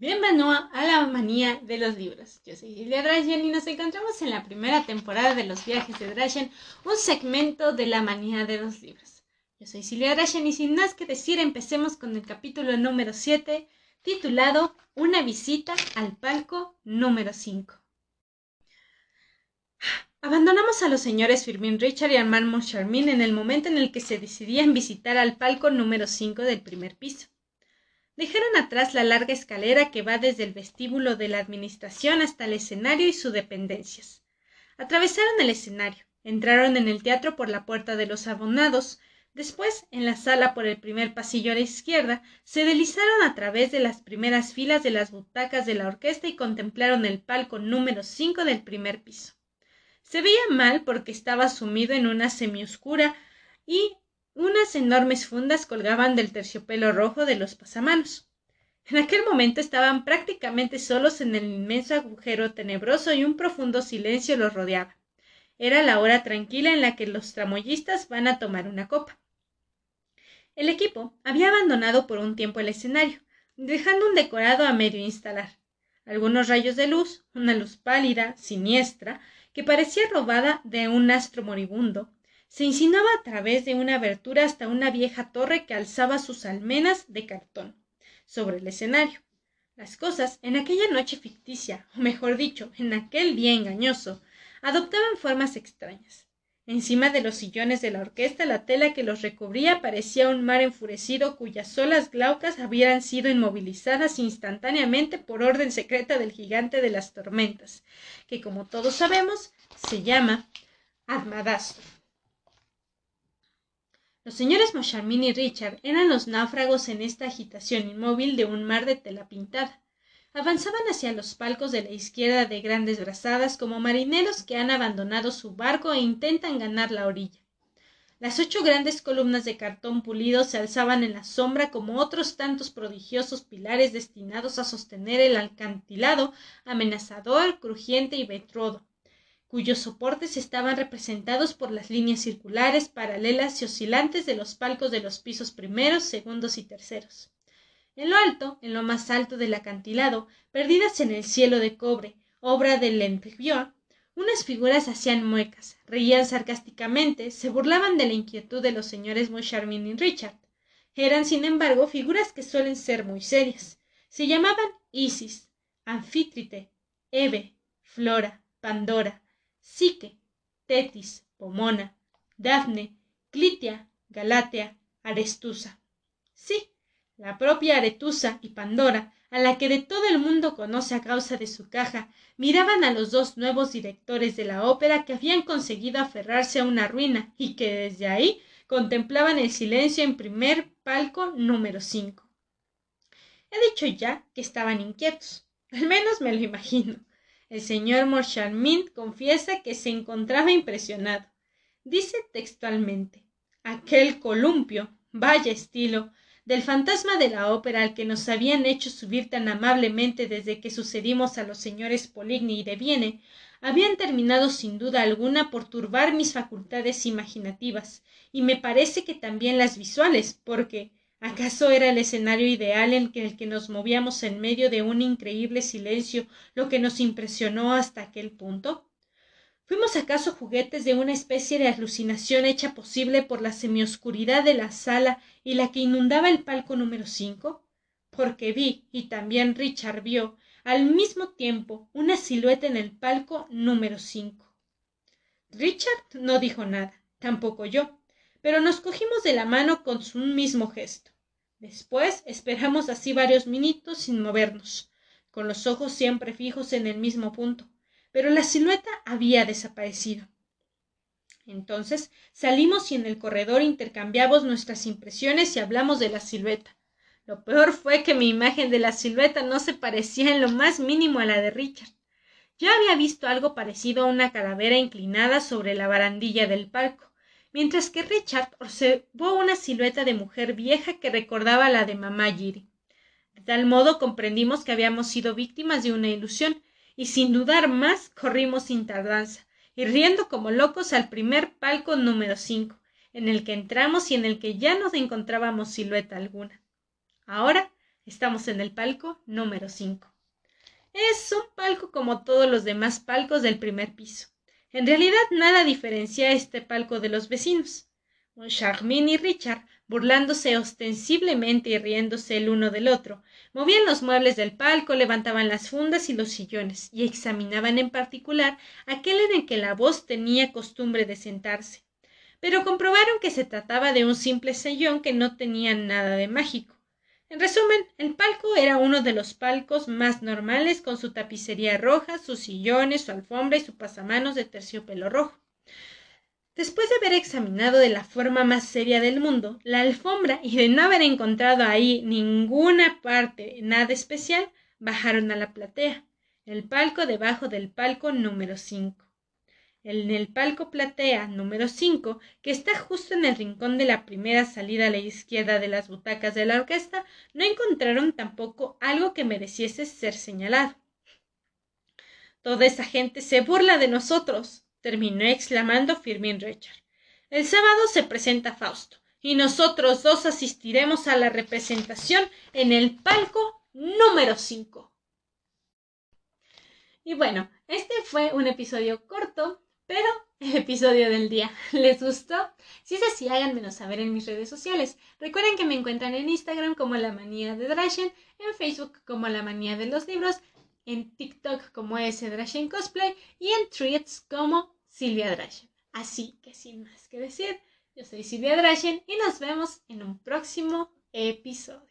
Bienvenido a la manía de los libros. Yo soy Silvia Drachen y nos encontramos en la primera temporada de los viajes de Drachen, un segmento de la manía de los libros. Yo soy Silvia Drachen y sin más que decir empecemos con el capítulo número 7 titulado Una visita al palco número 5. Abandonamos a los señores Firmin Richard y Armand Moncharmin en el momento en el que se decidían visitar al palco número 5 del primer piso. Dejaron atrás la larga escalera que va desde el vestíbulo de la administración hasta el escenario y sus dependencias. Atravesaron el escenario, entraron en el teatro por la puerta de los abonados, después en la sala por el primer pasillo a la izquierda, se deslizaron a través de las primeras filas de las butacas de la orquesta y contemplaron el palco número cinco del primer piso. Se veía mal porque estaba sumido en una semioscura y unas enormes fundas colgaban del terciopelo rojo de los pasamanos. En aquel momento estaban prácticamente solos en el inmenso agujero tenebroso y un profundo silencio los rodeaba. Era la hora tranquila en la que los tramoyistas van a tomar una copa. El equipo había abandonado por un tiempo el escenario, dejando un decorado a medio instalar. Algunos rayos de luz, una luz pálida, siniestra, que parecía robada de un astro moribundo, se insinuaba a través de una abertura hasta una vieja torre que alzaba sus almenas de cartón sobre el escenario. Las cosas en aquella noche ficticia, o mejor dicho, en aquel día engañoso, adoptaban formas extrañas. Encima de los sillones de la orquesta la tela que los recubría parecía un mar enfurecido cuyas olas glaucas habían sido inmovilizadas instantáneamente por orden secreta del gigante de las tormentas, que como todos sabemos se llama Admadastro. Los señores Moncharmin y Richard eran los náufragos en esta agitación inmóvil de un mar de tela pintada. Avanzaban hacia los palcos de la izquierda de grandes brazadas como marineros que han abandonado su barco e intentan ganar la orilla. Las ocho grandes columnas de cartón pulido se alzaban en la sombra como otros tantos prodigiosos pilares destinados a sostener el alcantilado amenazador, crujiente y vetrodo cuyos soportes estaban representados por las líneas circulares, paralelas y oscilantes de los palcos de los pisos primeros, segundos y terceros. En lo alto, en lo más alto del acantilado, perdidas en el cielo de cobre, obra de Lentevior, unas figuras hacían muecas, reían sarcásticamente, se burlaban de la inquietud de los señores Moncharmin y Richard. Eran, sin embargo, figuras que suelen ser muy serias. Se llamaban Isis, Anfítrite, Eve, Flora, Pandora, Psique, Tetis, Pomona, Dafne, Clitia, Galatea, Arestusa. Sí, la propia Aretusa y Pandora, a la que de todo el mundo conoce a causa de su caja, miraban a los dos nuevos directores de la ópera que habían conseguido aferrarse a una ruina y que desde ahí contemplaban el silencio en primer palco número cinco. He dicho ya que estaban inquietos, al menos me lo imagino. El señor Moncharmin confiesa que se encontraba impresionado. Dice textualmente aquel columpio, vaya estilo, del fantasma de la ópera al que nos habían hecho subir tan amablemente desde que sucedimos a los señores Poligny y de Viene, habían terminado sin duda alguna por turbar mis facultades imaginativas, y me parece que también las visuales, porque ¿Acaso era el escenario ideal en el que nos movíamos en medio de un increíble silencio lo que nos impresionó hasta aquel punto? ¿Fuimos acaso juguetes de una especie de alucinación hecha posible por la semioscuridad de la sala y la que inundaba el palco número cinco? Porque vi, y también Richard vio, al mismo tiempo una silueta en el palco número cinco. Richard no dijo nada, tampoco yo, pero nos cogimos de la mano con un mismo gesto. Después esperamos así varios minutos sin movernos, con los ojos siempre fijos en el mismo punto, pero la silueta había desaparecido. Entonces salimos y en el corredor intercambiamos nuestras impresiones y hablamos de la silueta. Lo peor fue que mi imagen de la silueta no se parecía en lo más mínimo a la de Richard. Yo había visto algo parecido a una calavera inclinada sobre la barandilla del palco mientras que Richard observó una silueta de mujer vieja que recordaba la de mamá Giri. De tal modo comprendimos que habíamos sido víctimas de una ilusión, y sin dudar más corrimos sin tardanza, y riendo como locos al primer palco número cinco, en el que entramos y en el que ya no encontrábamos silueta alguna. Ahora Estamos en el palco número 5. Es un palco como todos los demás palcos del primer piso. En realidad nada diferencia este palco de los vecinos. Un Charmin y Richard, burlándose ostensiblemente y riéndose el uno del otro, movían los muebles del palco, levantaban las fundas y los sillones, y examinaban en particular aquel en el que la voz tenía costumbre de sentarse. Pero comprobaron que se trataba de un simple sillón que no tenía nada de mágico. En resumen, el palco era uno de los palcos más normales con su tapicería roja, sus sillones, su alfombra y su pasamanos de terciopelo rojo. Después de haber examinado de la forma más seria del mundo la alfombra y de no haber encontrado ahí ninguna parte nada especial, bajaron a la platea, el palco debajo del palco número 5 en el palco platea número 5, que está justo en el rincón de la primera salida a la izquierda de las butacas de la orquesta, no encontraron tampoco algo que mereciese ser señalado. Toda esa gente se burla de nosotros, terminó exclamando Firmin Richard. El sábado se presenta Fausto, y nosotros dos asistiremos a la representación en el palco número 5. Y bueno, este fue un episodio corto, pero el episodio del día les gustó. Si es así, háganmelo saber en mis redes sociales. Recuerden que me encuentran en Instagram como La Manía de Drashen, en Facebook como La Manía de los Libros, en TikTok como S Drashen Cosplay y en Threads como Silvia Drashen. Así que sin más que decir, yo soy Silvia Drashen y nos vemos en un próximo episodio.